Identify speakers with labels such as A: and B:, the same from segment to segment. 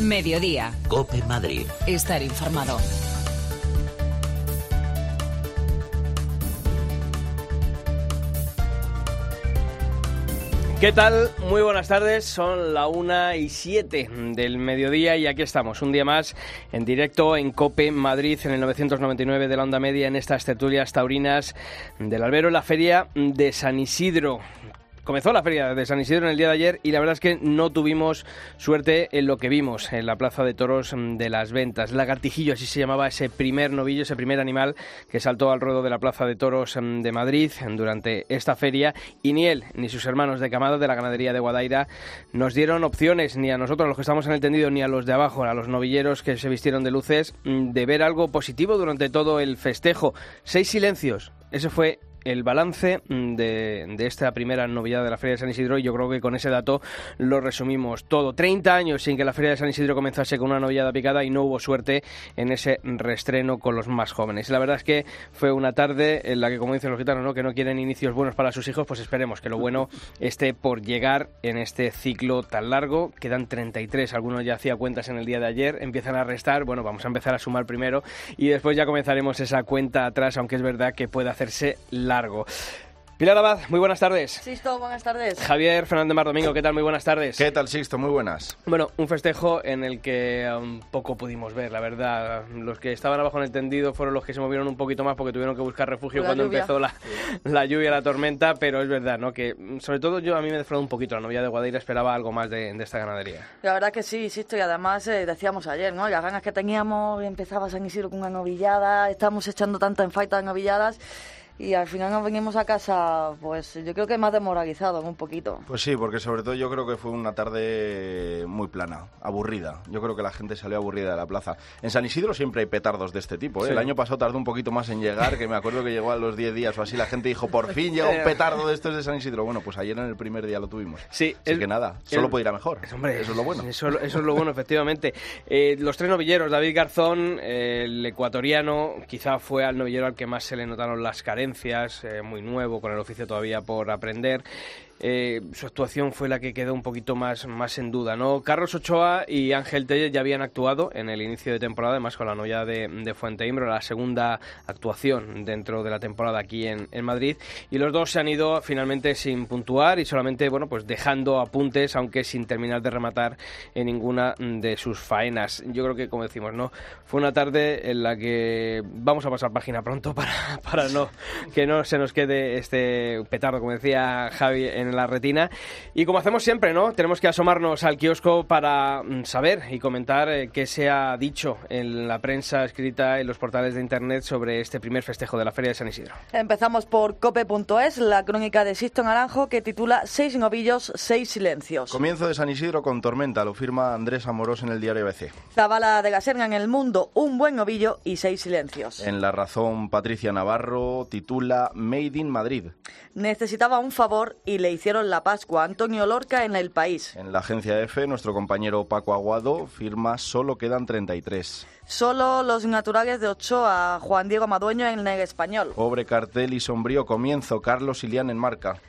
A: Mediodía.
B: Cope Madrid.
A: Estar informado.
C: ¿Qué tal? Muy buenas tardes. Son la una y siete del mediodía y aquí estamos, un día más en directo en Cope Madrid en el 999 de la onda media en estas tertulias taurinas del albero en la feria de San Isidro comenzó la feria de San Isidro en el día de ayer y la verdad es que no tuvimos suerte en lo que vimos en la plaza de toros de las ventas. Lagartijillo, así se llamaba ese primer novillo, ese primer animal que saltó al ruedo de la plaza de toros de Madrid durante esta feria y ni él ni sus hermanos de camada de la ganadería de Guadaira nos dieron opciones ni a nosotros los que estamos en el tendido ni a los de abajo, a los novilleros que se vistieron de luces, de ver algo positivo durante todo el festejo. Seis silencios. Ese fue el balance mm, de, esta primera novillada de la Feria de San Isidro y yo creo que con ese dato lo resumimos todo. 30 años sin que la Feria de San Isidro comenzase con una novillada picada y no hubo suerte en ese restreno con los más jóvenes. La verdad es que fue una tarde en la que, como dicen los gitanos, ¿no? que no quieren inicios buenos para sus hijos, pues esperemos que lo bueno esté por llegar en este ciclo tan largo. Quedan 33, algunos ya hacía cuentas en el día de ayer, empiezan a restar, bueno, vamos a empezar a sumar primero y después ya comenzaremos esa cuenta atrás, aunque es verdad que puede hacerse largo. Pilar Abad, muy buenas tardes.
D: Sisto, buenas tardes.
C: Javier Fernández Mar Domingo, ¿qué tal? Muy buenas tardes.
E: ¿Qué tal, Sisto? Muy buenas.
C: Bueno, un festejo en el que un poco pudimos ver, la verdad. Los que estaban abajo en el tendido fueron los que se movieron un poquito más porque tuvieron que buscar refugio cuando empezó la, la, lluvia, la tormenta, pero es verdad, ¿no? Que sobre todo yo a mí me defraudó un poquito la novia de Guadaira, esperaba algo más de, esta ganadería.
D: La verdad que sí, Sisto, y además eh, decíamos ayer, ¿no? Las ganas que teníamos, empezaba San Isidro con una novillada, estábamos echando tanta en falta de novilladas y al final nos venimos a casa, pues yo creo que más demoralizado un poquito.
E: Pues sí, porque sobre todo yo creo que fue una tarde muy plana, aburrida. Yo creo que la gente salió aburrida de la plaza. En San Isidro siempre hay petardos de este tipo. ¿eh? El año pasado tardó un poquito más en llegar, que me acuerdo que llegó a los 10 días o así. La gente dijo, por fin llega un petardo de estos de San Isidro. Bueno, pues ayer en el primer día lo tuvimos.
C: Sí.
E: Así que nada, solo puede ir a mejor.
C: Hombre, eso es lo bueno. Eso, es lo bueno, efectivamente. Eh, los tres novilleros, David Garzón, el ecuatoriano, quizá fue al novillero al que más se le notaron las carencias. Eh, muy nuevo, con el oficio todavía por aprender. Eh, su actuación fue la que quedó un poquito más, más en duda. ¿no? Carlos Ochoa y Ángel Tellez ya habían actuado en el inicio de temporada, además con la novia de, de Fuente Imbro, la segunda actuación dentro de la temporada aquí en, en, Madrid. Y los dos se han ido finalmente sin puntuar y solamente bueno, pues dejando apuntes, aunque sin terminar de rematar en ninguna de sus faenas. Yo creo que, como decimos, ¿no? fue una tarde en la que vamos a pasar página pronto para, para no, que no se nos quede este petardo, como decía Javi, en en la retina. Y como hacemos siempre, ¿no? Tenemos que asomarnos al kiosco para mm, saber y comentar eh, qué se ha dicho en la prensa escrita en los portales de internet sobre este primer festejo de la Feria de San Isidro.
D: Empezamos por cope.es, la crónica de Sisto Naranjo que titula Seis novillos, seis silencios.
E: Comienzo de San Isidro con tormenta, lo firma Andrés Amorós en el diario ABC.
D: Zabala de Gaserga en el mundo, un buen novillo y seis silencios.
E: En La Razón, Patricia Navarro titula Made in Madrid.
D: Necesitaba un favor y le hicieron la Pascua. Antonio Lorca en El País.
E: En la agencia EFE, nuestro compañero Paco Aguado firma solo quedan 33.
D: Solo los naturales de Ochoa, Juan Diego Madueño en el español.
E: Pobre cartel y sombrío comienzo, Carlos Ilián en marca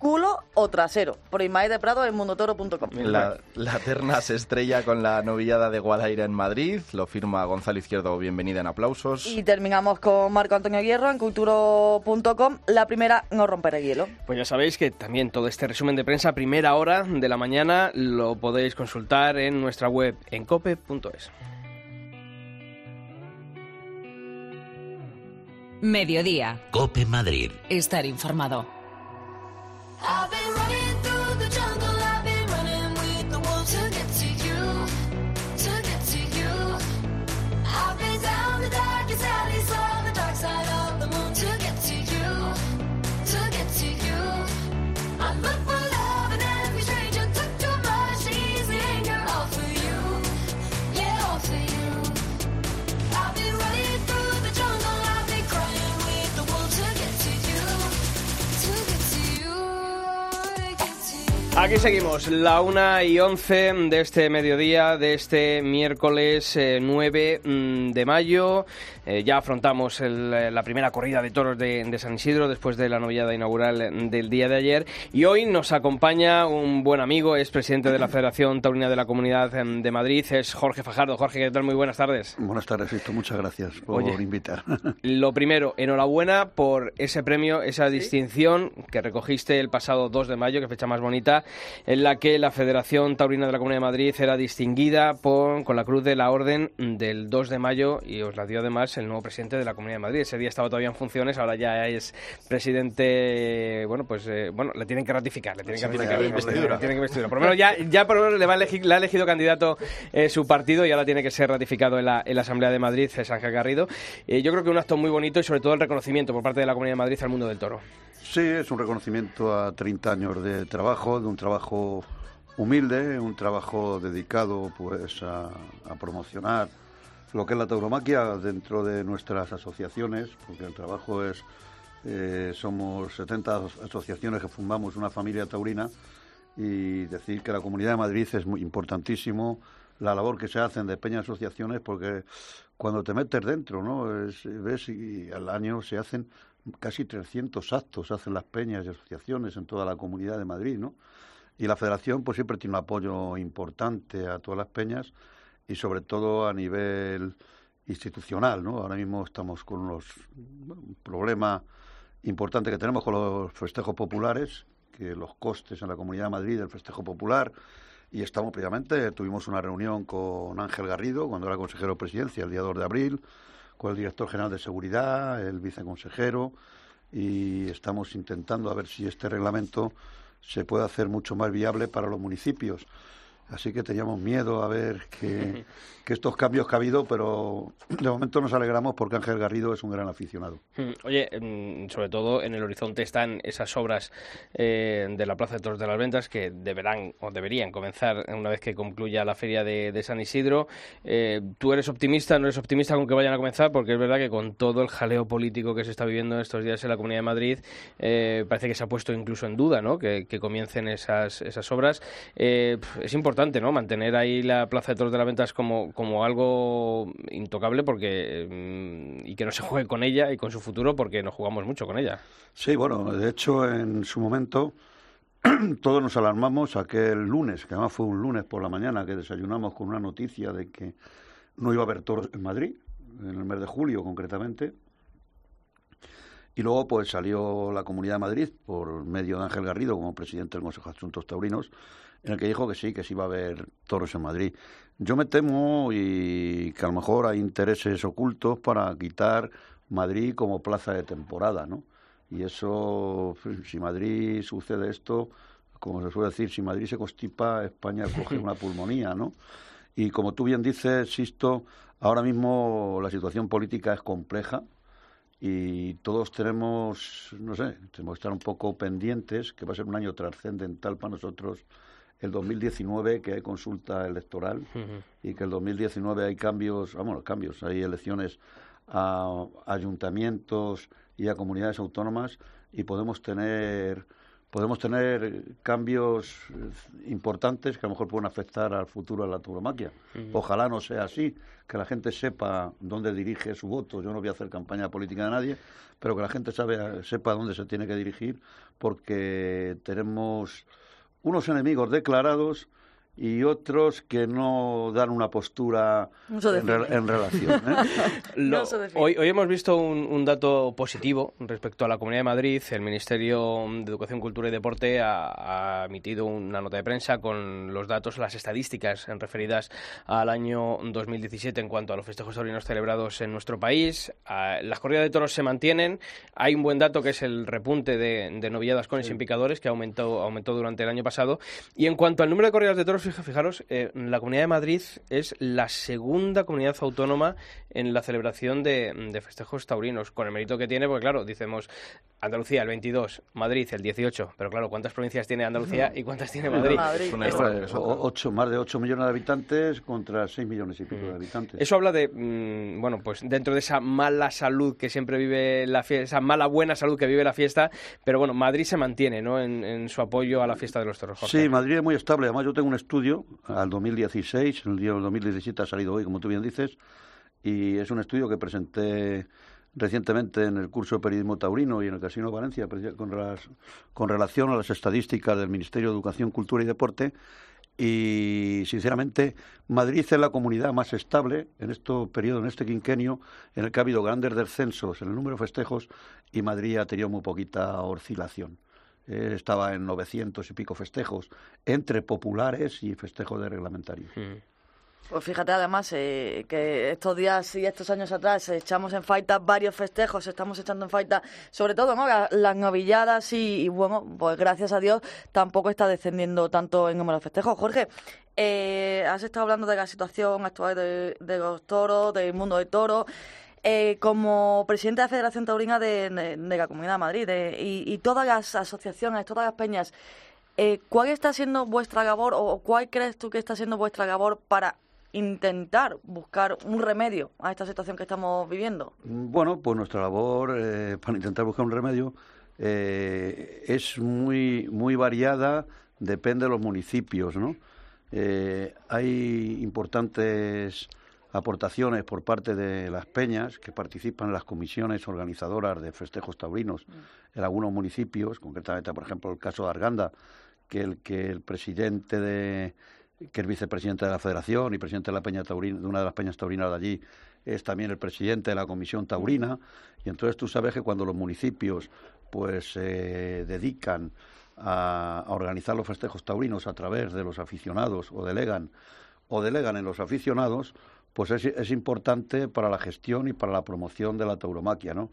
D: culo o trasero, por Ismael de Prado en mundotoro.com.
E: La, la terna se estrella con la novillada de Guadaira en Madrid, lo firma Gonzalo Izquierdo, bienvenida en aplausos.
D: Y terminamos con Marco Antonio Hierro en culturo.com, la primera no romper el hielo.
C: Pues ya sabéis que también todo este resumen de prensa, primera hora de la mañana, lo podéis consultar en nuestra web en cope.es.
A: Mediodía.
B: Cope Madrid.
A: Estar informado.
F: I've been running
C: Aquí seguimos, la una y once de este mediodía, de este miércoles eh, 9 mm, de mayo. Eh, ya afrontamos el, eh, la primera corrida de toros de, de San Isidro después de la novillada inaugural del día de ayer. Y hoy nos acompaña un buen amigo, es presidente de la Federación Taurina de la Comunidad em, de Madrid, es Jorge Fajardo. Jorge, ¿qué tal? Muy buenas tardes.
B: Buenas tardes, Sisto. Muchas gracias por
C: Oye.
B: invitar.
C: Lo primero, enhorabuena por ese premio, esa distinción que recogiste el pasado 2 de mayo, que fecha más bonita, en la que la Federación Taurina de la Comunidad de Madrid era distinguida por- con la Cruz de la Orden del 2 de mayo y os la dio además el nuevo presidente de la Comunidad de Madrid. Ese día estaba todavía en funciones, ahora ya es presidente, bueno, pues eh, bueno, le tienen que ratificar, le tienen que
E: Sí, tiene que
C: ratificar.
E: investidura.
C: le tienen que investidura. Por lo menos ya, ya por lo menos le, va a elegir- le ha elegido candidato eh, su partido y ahora tiene que ser ratificado en la, en la Asamblea de Madrid, es Ángel Garrido. Eh, yo creo que un acto muy bonito y sobre todo el reconocimiento por parte de la Comunidad de Madrid al mundo del toro.
B: Sí, es un reconocimiento a 30 años de trabajo, de un trabajo humilde, un trabajo dedicado pues a, a promocionar lo que es la tauromaquia dentro de nuestras asociaciones, porque el trabajo es, eh, somos 70 aso- asociaciones que fundamos una familia taurina y decir que la Comunidad de Madrid es muy importantísimo la labor que se hacen de peñas asociaciones porque cuando te metes dentro, ¿no? Es- ves y al año se hacen casi 300 actos, hacen las peñas y asociaciones en toda la Comunidad de Madrid, ¿no? Y la Federación pues siempre tiene un apoyo importante a todas las peñas y sobre todo a nivel institucional, ¿no? Ahora mismo estamos con unos un problema importante que tenemos con los festejos populares, que los costes en la Comunidad de Madrid del festejo popular y estamos previamente, tuvimos una reunión con Ángel Garrido cuando era consejero de presidencia el día 2 de abril, con el director general de seguridad, el viceconsejero y estamos intentando a ver si este reglamento se puede hacer mucho más viable para los municipios. Así que teníamos miedo a ver que, que estos cambios que ha habido, pero de momento nos alegramos porque Ángel Garrido es un gran aficionado.
C: Mm, Oye, mm, sobre todo en el horizonte están esas obras eh, de la Plaza de Toros de las Ventas que deberán o deberían comenzar una vez que concluya la feria de, de San Isidro. Eh, ¿Tú eres optimista, no eres optimista con que vayan a comenzar? Porque es verdad que con todo el jaleo político que se está viviendo en estos días en la Comunidad de Madrid, eh, parece que se ha puesto incluso en duda ¿no? que, que comiencen esas, esas obras. Eh, es importante ¿no? mantener ahí la Plaza de Toros de las Ventas como, como algo intocable porque mm, y que no se juegue con ella y con su futuro porque nos jugamos mucho con ella.
B: Sí, bueno, de hecho, en su momento todos nos alarmamos aquel lunes, que además fue un lunes por la mañana, que desayunamos con una noticia de que no iba a haber toros en Madrid, en el mes de julio concretamente. Y luego pues salió la Comunidad de Madrid por medio de Ángel Garrido como presidente del Consejo de Asuntos Taurinos, en el que dijo que sí, que sí iba a haber toros en Madrid. Yo me temo y que a lo mejor hay intereses ocultos para quitar Madrid como plaza de temporada, ¿no? Y eso, si Madrid sucede esto, como se suele decir, si Madrid se constipa, España coge una pulmonía, ¿no? Y como tú bien dices, Sisto, ahora mismo la situación política es compleja y todos tenemos, no sé, tenemos que estar un poco pendientes, que va a ser un año trascendental para nosotros el 2019, que hay consulta electoral y que el 2019 hay cambios, vamos, cambios, hay elecciones a ayuntamientos y a comunidades autónomas y podemos tener podemos tener cambios importantes que a lo mejor pueden afectar al futuro de la tauromaquia. Ojalá no sea así, que la gente sepa dónde dirige su voto. Yo no voy a hacer campaña política de nadie, pero que la gente sabe, sepa dónde se tiene que dirigir, porque tenemos unos enemigos declarados y otros que no dan una postura
D: No
B: en, re- en relación. ¿eh?
C: Lo-
D: No
C: hoy, hoy hemos visto un, un dato positivo respecto a la Comunidad de Madrid. El Ministerio de Educación, Cultura y Deporte ha, ha emitido una nota de prensa con los datos, las estadísticas referidas al año 2017 en cuanto a los festejos taurinos celebrados en nuestro país. Ah, las corridas de toros se mantienen. Hay un buen dato que es el repunte de, de novilladas con y sin picadores que aumentó, aumentó durante el año pasado. Y en cuanto al número de corridas de toros, fija- fijaros, eh, la Comunidad de Madrid es la segunda comunidad autónoma en la celebración de, de festejos taurinos, con el mérito que tiene, porque claro, decimos Andalucía el 22, Madrid el 18, pero claro, ¿cuántas provincias tiene Andalucía y cuántas tiene Madrid?
D: Madrid.
C: Esto-
B: O- ocho, más de 8 millones de habitantes contra 6 millones y pico de habitantes.
C: Eso habla de, mm, bueno, pues dentro de esa mala salud que siempre vive la fiesta, esa mala buena salud que vive la fiesta, pero bueno, Madrid se mantiene, ¿no? En, en su apoyo a la fiesta de los toros. Jorge.
B: Sí, Madrid es muy estable. Además, yo tengo un estudio al 2016, el día del 2017 ha salido hoy, como tú bien dices, y es un estudio que presenté recientemente en el curso de periodismo taurino y en el Casino Valencia con, las- con relación a las estadísticas del Ministerio de Educación, Cultura y Deporte. Y sinceramente, Madrid es la comunidad más estable en este periodo, en este quinquenio, en el que ha habido grandes descensos en el número de festejos y Madrid ha tenido muy poquita oscilación. Eh, estaba en 900 y pico festejos, entre populares y festejos de reglamentarios.
C: Mm.
D: Pues fíjate además eh, que estos días y estos años atrás echamos en falta varios festejos, estamos echando en falta sobre todo ¿no? La- las novilladas y, y, bueno, pues gracias a Dios tampoco está descendiendo tanto el número de festejos. Jorge, eh, has estado hablando de la situación actual de, de los toros, del mundo del toro. Eh, como presidente de la Federación Taurina de, de- la Comunidad de Madrid y todas las asociaciones, todas las peñas, eh, ¿cuál está siendo vuestra labor o cuál crees tú que está siendo vuestra labor para intentar buscar un remedio a esta situación que estamos viviendo?
B: Bueno, pues nuestra labor eh, para intentar buscar un remedio eh, es muy, muy variada, depende de los municipios, ¿no? Eh, hay importantes aportaciones por parte de las peñas que participan en las comisiones organizadoras de festejos taurinos en algunos municipios, concretamente, por ejemplo, el caso de Arganda, que el que el presidente de que es vicepresidente de la Federación y presidente de la Peña Taurina, de una de las peñas taurinas de allí, es también el presidente de la Comisión Taurina. Y entonces tú sabes que cuando los municipios pues se dedican a, a organizar los festejos taurinos a través de los aficionados o delegan o delegan en los aficionados, pues es, es importante para la gestión y para la promoción de la tauromaquia, ¿no?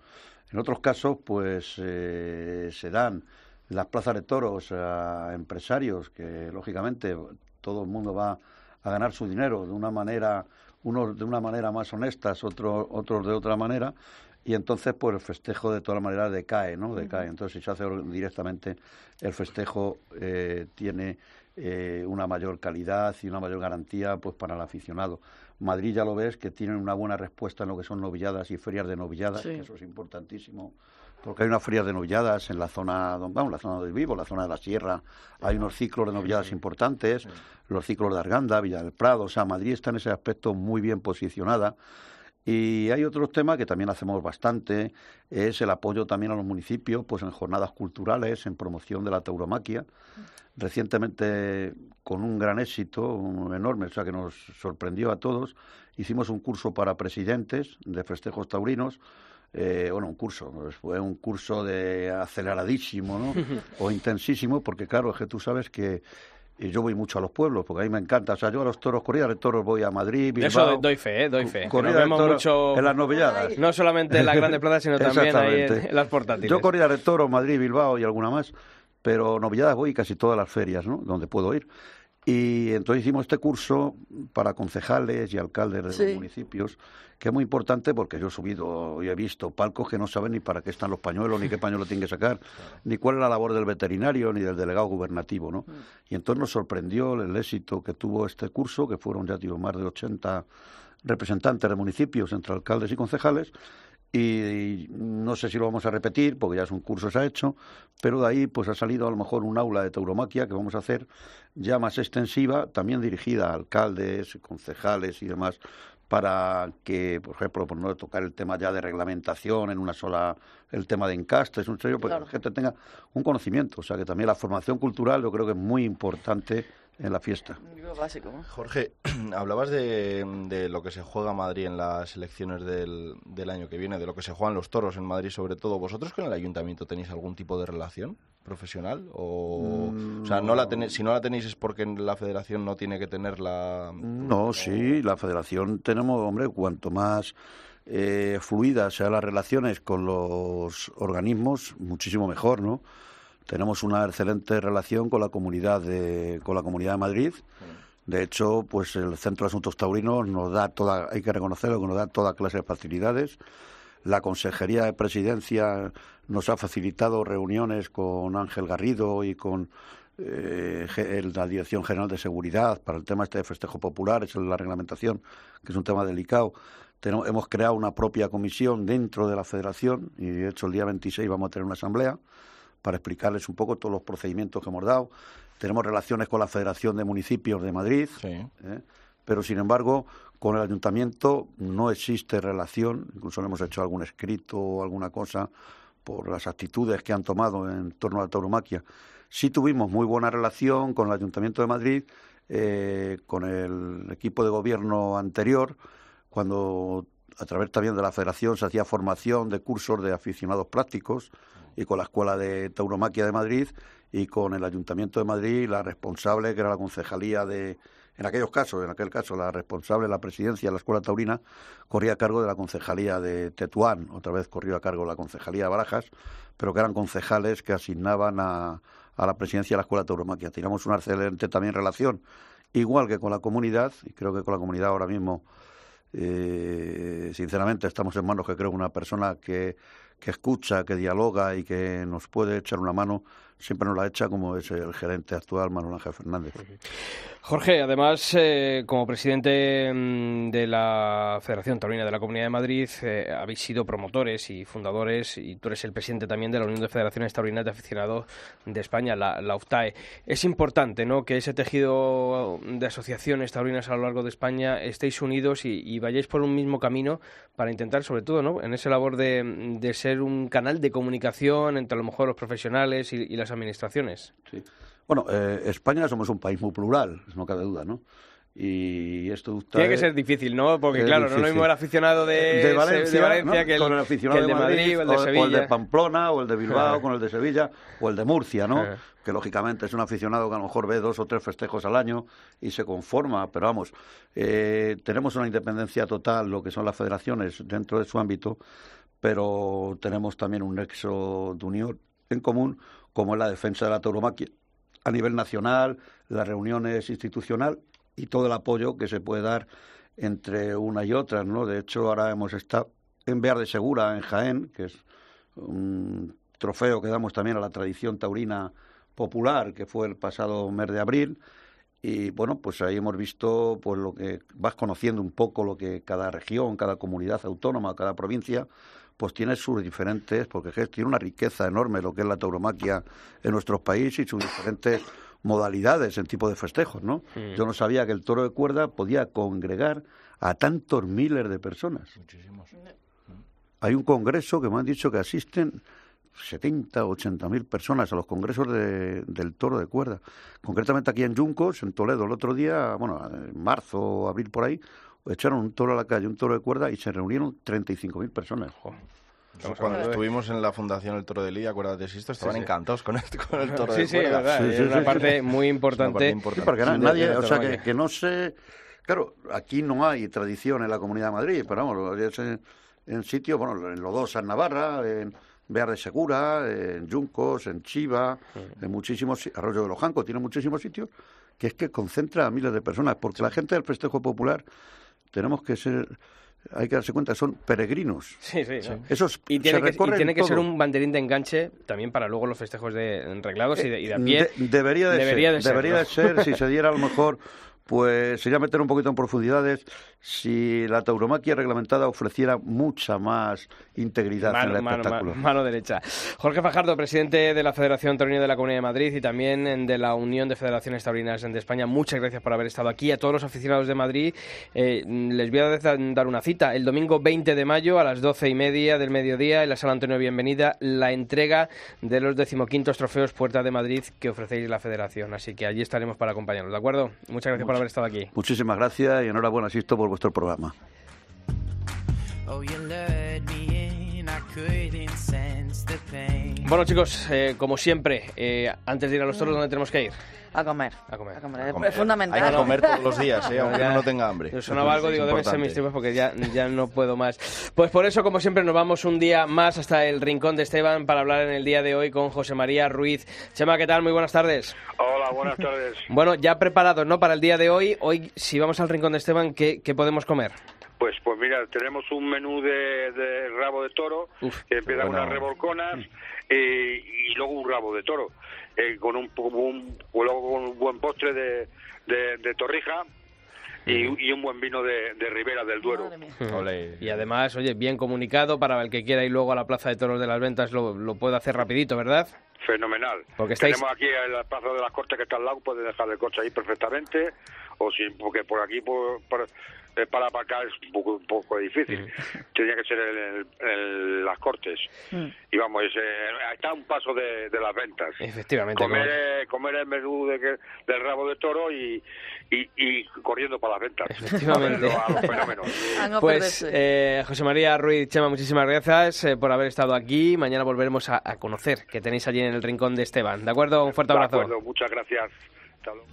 B: En otros casos, pues eh, se dan las plazas de toros a empresarios que, lógicamente, todo el mundo va a ganar su dinero de una manera, unos de una manera más honestas, otros, otros de otra manera, y entonces pues el festejo de todas maneras decae, ¿no? Decae. Entonces si se hace directamente el festejo eh, tiene eh, una mayor calidad y una mayor garantía pues para el aficionado. Madrid ya lo ves que tienen una buena respuesta en lo que son novilladas y ferias de novilladas,
D: Sí.
B: que eso es importantísimo porque hay unas ferias de novilladas en la zona, vamos, la zona del Vivo, la zona de la Sierra, hay unos ciclos de novilladas importantes, los ciclos de Arganda, Villa del Prado, o sea, Madrid está en ese aspecto muy bien posicionada. Y hay otros temas que también hacemos bastante, es el apoyo también a los municipios, pues en jornadas culturales, en promoción de la tauromaquia. Recientemente, con un gran éxito, un enorme, o sea, que nos sorprendió a todos, hicimos un curso para presidentes de festejos taurinos, eh, bueno, un curso, pues fue un curso de aceleradísimo, ¿no? o intensísimo, porque claro, es que tú sabes que eh, yo voy mucho a los pueblos, porque a mí me encanta, o sea, yo a los toros, corridas de toros voy a Madrid, Bilbao,
C: Eso doy fe, ¿eh? doy fe. nos
B: de
C: vemos
B: toros
C: mucho,
B: en las novilladas.
C: no solamente en las grandes plazas, sino también ahí en, las portátiles.
B: Yo corrida de toro, Madrid, Bilbao y alguna más, pero novilladas voy casi todas las ferias, ¿no? Donde puedo ir. Y entonces hicimos este curso para concejales y alcaldes de
D: Sí.
B: los municipios, que es muy importante porque yo he subido y he visto palcos que no saben ni para qué están los pañuelos, ni qué pañuelo tienen que sacar, ni cuál es la labor del veterinario, ni del delegado gubernativo, ¿no? Y entonces nos sorprendió el éxito que tuvo este curso, que fueron ya, digo, más de 80 representantes de municipios, entre alcaldes y concejales, y no sé si lo vamos a repetir porque ya es un curso se ha hecho, pero de ahí pues ha salido a lo mejor un aula de tauromaquia que vamos a hacer ya más extensiva, también dirigida a alcaldes, concejales y demás para que, por ejemplo, por no tocar el tema ya de reglamentación en una sola, el tema de encastes, un serio, pues
D: Claro.
B: la gente tenga un conocimiento, o sea que también la formación cultural yo creo que es muy importante en la fiesta.
D: Lo básico, ¿no?
E: Jorge, hablabas de, de lo que se juega Madrid en las elecciones del, del año que viene, de lo que se juegan los toros en Madrid sobre todo. ¿Vosotros con el ayuntamiento tenéis algún tipo de relación profesional? O, o sea, no la tenéis, si no la tenéis es porque la federación no tiene que tenerla...
B: No, sí, la federación tenemos, hombre, cuanto más eh, fluidas sean las relaciones con los organismos, muchísimo mejor, ¿no? Tenemos una excelente relación con la comunidad de, con la comunidad de Madrid. De hecho, pues el Centro de Asuntos Taurinos nos da toda, hay que reconocerlo, que nos da toda clase de facilidades. La Consejería de Presidencia nos ha facilitado reuniones con Ángel Garrido y con eh, la Dirección General de Seguridad para el tema este de festejo popular, es la reglamentación, que es un tema delicado. Tenemos- hemos creado una propia comisión dentro de la Federación y de hecho el día 26 vamos a tener una asamblea para explicarles un poco todos los procedimientos que hemos dado. Tenemos relaciones con la Federación de Municipios de Madrid,
E: Sí.
B: ¿eh? pero sin embargo con el ayuntamiento no existe relación, incluso le hemos hecho algún escrito o alguna cosa por las actitudes que han tomado en torno a la tauromaquia. Sí tuvimos muy buena relación con el Ayuntamiento de Madrid, eh, con el equipo de gobierno anterior, cuando a través también de la Federación se hacía formación de cursos de aficionados prácticos y con la Escuela de Tauromaquia de Madrid y con el Ayuntamiento de Madrid, la responsable, que era la concejalía de, en aquellos casos, en aquel caso, la responsable, la presidencia de la Escuela Taurina, corría a cargo de la concejalía de Tetuán, otra vez corrió a cargo de la concejalía de Barajas, pero que eran concejales que asignaban a, a la presidencia de la Escuela Tauromaquia. Teníamos una excelente también relación, igual que con la comunidad, y creo que con la comunidad ahora mismo eh, sinceramente, estamos en manos que creo una persona que, que escucha, que dialoga y que nos puede echar una mano, siempre nos la echa como es el gerente actual, Manuel Ángel Fernández.
C: Jorge, además, eh, como presidente mm, de la Federación Taurina de la Comunidad de Madrid, eh, habéis sido promotores y fundadores, y tú eres el presidente también de la Unión de Federaciones Taurinas de Aficionados de España, la, la UFTAE. Es importante ¿no? que ese tejido de asociaciones taurinas a lo largo de España estéis unidos y, vayáis por un mismo camino para intentar, sobre todo, ¿no? en esa labor de, de ser un canal de comunicación entre a lo mejor los profesionales y, y las administraciones.
B: Sí. Bueno, eh, España somos un país muy plural, no cabe duda, ¿no? Y esto
C: Tiene que ser difícil, ¿no? Porque claro, no es lo mismo el aficionado de,
B: de Valencia,
C: de Valencia
B: ¿no?
C: que, el,
B: con el aficionado
C: que el de Madrid, o el de
B: o, o
C: Sevilla.
B: el de Pamplona o el de Bilbao con el de Sevilla o el de Murcia, ¿no? Que lógicamente es un aficionado que a lo mejor ve dos o tres festejos al año y se conforma, pero vamos, eh, tenemos una independencia total, lo que son las federaciones dentro de su ámbito, pero tenemos también un nexo de unión en común, como es la defensa de la tauromaquia a nivel nacional, las reuniones institucional y todo el apoyo que se puede dar entre una y otra, ¿no? De hecho, ahora hemos estado en Bear de Segura, en Jaén, que es un trofeo que damos también a la tradición taurina popular, que fue el pasado mes de abril. Y bueno, pues ahí hemos visto pues lo que vas conociendo un poco lo que cada región, cada comunidad autónoma, cada provincia, pues tiene sus diferentes, porque es- tiene una riqueza enorme lo que es la tauromaquia en nuestros países y sus diferentes modalidades en tipo de festejos, ¿no? Yo no sabía que el toro de cuerda podía congregar a tantos miles de personas.
E: Muchísimos.
B: Hay un congreso que me han dicho que asisten 70 o 80 mil personas a los congresos de- del toro de cuerda. Concretamente aquí en Yuncos, en Toledo, el otro día, bueno, en marzo o abril por ahí, echaron un toro a la calle, un toro de cuerda, y se reunieron 35 mil personas.
C: Estamos
E: Cuando estuvimos en la Fundación El Toro de Lidia, acuérdate si esto, estaban
C: sí.
E: encantados con, este, con el toro
C: Sí,
E: de
C: sí, es
E: cuerda.
C: verdad.
B: Sí,
C: es
B: sí,
C: una
B: sí,
C: parte
B: sí.
C: muy importante.
E: importante.
B: porque nadie, o sea, que, que no se... Claro, aquí no hay tradición en la Comunidad de Madrid, pero vamos, es en, en sitios, bueno, en Lodosa, en Navarra, en Bear de Segura, en Yuncos, en Chiva, en muchísimos, si- Arroyo de los Jancos, tiene muchísimos sitios, que es que concentra a miles de personas, porque la gente del festejo popular tenemos que ser, hay que darse cuenta, son peregrinos.
C: Sí, sí. ¿no?
B: Esos
C: Y tiene,
B: se
C: que, y tiene que ser un banderín de enganche también para luego los festejos de reglados y de, y de a pie.
B: De- debería de
C: Debería
B: ser,
C: de ser,
B: debería
C: ¿no?
B: de ser, si se diera a lo mejor, pues sería meter un poquito en profundidades si la tauromaquia reglamentada ofreciera mucha más integridad en el
C: Mano,
B: espectáculo.
C: mano- mano derecha. Jorge Fajardo, presidente de la Federación Taurina de la Comunidad de Madrid y también de la Unión de Federaciones Taurinas de España, muchas gracias por haber estado aquí. A todos los aficionados de Madrid, eh, les voy a dar una cita. El domingo 20 de mayo a las doce y media del mediodía en la Sala Antonio Bienvenida, la entrega de los decimoquintos trofeos Puerta de Madrid que ofrecéis la Federación. Así que allí estaremos para acompañarnos, ¿de acuerdo? Muchas gracias por haber estado aquí.
B: Muchísimas gracias y enhorabuena, Sisto, por vuestro programa.
G: Oh, you lured me in, I couldn't sense the pain.
C: Bueno, chicos, eh, como siempre, eh, antes de ir a los toros, ¿dónde tenemos que ir?
D: A comer.
C: A comer.
D: A comer.
E: A
D: Es-
E: comer.
D: Es fundamental.
E: Hay que comer todos los días, ¿eh? aunque
C: Ya-
E: uno no tenga hambre.
C: Yo sonaba algo,
E: Es
C: digo, deben ser mis tiempos porque ya, ya no puedo más. Pues por eso, como siempre, nos vamos un día más hasta el rincón de Esteban para hablar en el día de hoy con José María Ruiz. Chema, ¿qué tal? Muy buenas tardes.
G: Hola, buenas tardes.
C: Bueno, ya preparados, ¿no? Para el día de hoy. Hoy, si vamos al rincón de Esteban, ¿qué, qué podemos comer?
G: Pues, pues mira, tenemos un menú de, de rabo de toro
C: Uf,
G: que empieza con
E: bueno.
G: unas revolconas eh, y luego un rabo de toro eh, con un, un- luego con un buen postre de, de, de torrija y, y un buen vino de, de Ribera del Duero.
C: Y además, oye, bien comunicado para el que quiera ir luego a la Plaza de Toros de las Ventas lo, lo puede hacer rapidito, ¿verdad?
G: Fenomenal.
C: Porque estáis-
G: Tenemos aquí en la Plaza de las Cortes que está al lado, puede dejar el coche ahí perfectamente, o si, porque por aquí por, por- para aparcar es un poco, un poco difícil. Tenía que ser en, el- en las Cortes.
D: Mm.
G: Y vamos, es, eh, está a un paso de, de las ventas.
C: Efectivamente.
G: Comer,
C: como-
G: eh, comer el menú de que- del rabo de toro y, y, y corriendo para las ventas.
C: Efectivamente.
G: A los fenómenos.
D: A no
C: Pues eh, José María Ruiz Chema, muchísimas gracias eh, por haber estado aquí. Mañana volveremos a, a conocer que tenéis allí en el rincón de Esteban. ¿De acuerdo? Un fuerte
G: De
C: abrazo.
G: acuerdo, muchas gracias. Hasta luego.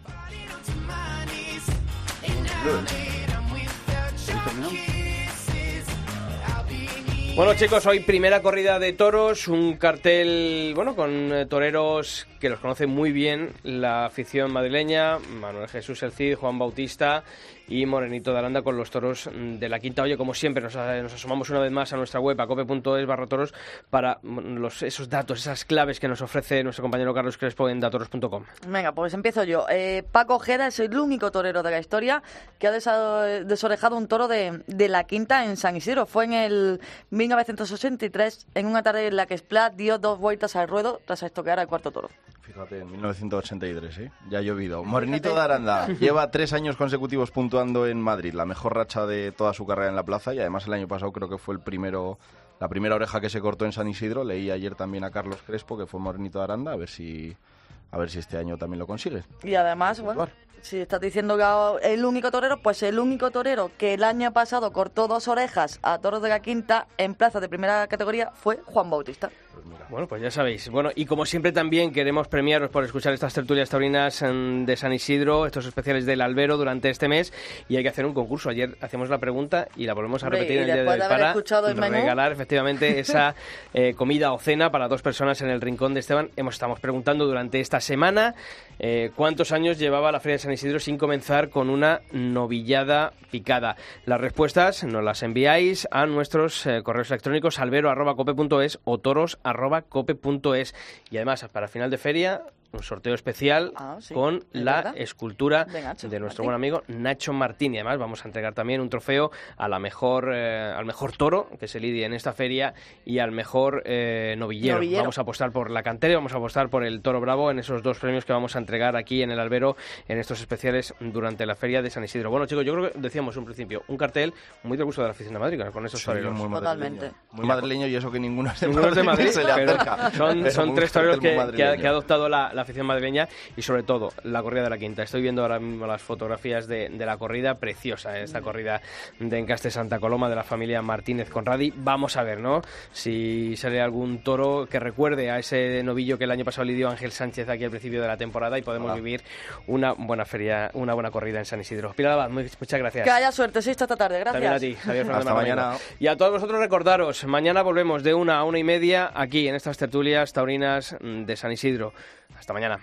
C: Bueno chicos, hoy primera corrida de toros, un cartel, bueno, con eh, toreros que los conoce muy bien la afición madrileña, Manuel Jesús El Cid, Juan Bautista y Morenito de Aranda con los toros mm, de la quinta. Oye, como siempre, nos, a- nos asomamos una vez más a nuestra web, a cope.es barra toros, para mm, los, esos datos, esas claves que nos ofrece nuestro compañero Carlos Crespo en datoros.com.
D: Venga, pues empiezo yo. Eh, Paco Ojeda es el único torero de la historia que ha desorejado un toro de, de la quinta en San Isidro. Fue en el 1983, en una tarde en la que Splat dio dos vueltas al ruedo tras estoquear al cuarto toro.
E: Fíjate, en 1983, ¿eh? Ya ha llovido. Morenito de Aranda lleva tres años consecutivos puntuando en Madrid, la mejor racha de toda su carrera en la plaza y además el año pasado creo que fue el primero, la primera oreja que se cortó en San Isidro. Leí ayer también a Carlos Crespo, que fue Morenito de Aranda, a ver si, a ver si este año también lo consigue.
D: Y además, bueno, si estás diciendo que el único torero, pues el único torero que el año pasado cortó dos orejas a toros de la quinta en plaza de primera categoría fue Juan Bautista.
C: Bueno, pues ya sabéis. Bueno, y como siempre también queremos premiaros por escuchar estas tertulias taurinas em, de San Isidro, estos especiales del Albero durante este mes, y hay que hacer un concurso. Ayer hacíamos la pregunta y la volvemos a repetir en el día de hoy para
D: escuchado el menú.
C: regalar efectivamente esa eh, comida o cena para dos personas en el rincón de Esteban. Hemos estamos preguntando durante esta semana eh, cuántos años llevaba la Feria de San Isidro sin comenzar con una novillada picada. Las respuestas nos las enviáis a nuestros eh, correos electrónicos albero@cope.es o toros@cope.es y además para final de feria un sorteo especial
D: Ah, sí,
C: con
D: es
C: la
D: verdad.
C: escultura
D: De Nacho
C: de nuestro
D: Martín.
C: buen amigo Nacho Martín y además vamos a entregar también un trofeo a la mejor eh, al mejor toro que se lidie en esta feria y al mejor eh, novillero.
D: Novillero.
C: Vamos a apostar por la cantera y vamos a apostar por el toro bravo en esos dos premios que vamos a entregar aquí en el albero en estos especiales durante la feria de San Isidro. Bueno chicos, yo creo que decíamos un principio un cartel muy del gusto de la afición de Madrid con esos
E: Sí,
C: toreros.
E: muy
D: Totalmente.
E: madrileño. Muy madrileño y eso que ninguno es de
C: Ninguno es de Madrid,
E: se le acerca.
C: son, son tres toreros que, ha,
E: madrileño.
C: que ha adoptado la, la afición madrileña y sobre todo la corrida de la quinta. Estoy viendo ahora mismo las fotografías de, de la corrida, preciosa ¿eh? esta corrida de Encaste Santa Coloma de la familia Martínez Conradi. Vamos a ver, ¿no? Si sale algún toro que recuerde a ese novillo que el año pasado lidió Ángel Sánchez aquí al principio de la temporada y podemos
E: Ojalá.
C: vivir una buena feria, una buena corrida en San Isidro. Pilar Abad, muy- muchas gracias.
D: Que haya suerte, sí, esta tarde. Gracias.
C: También a ti, Javier Fernández
E: Hasta
C: Mardomero.
E: mañana.
C: Y a todos vosotros recordaros, mañana volvemos de una a una y media aquí en estas tertulias taurinas mm, de San Isidro. Hasta mañana.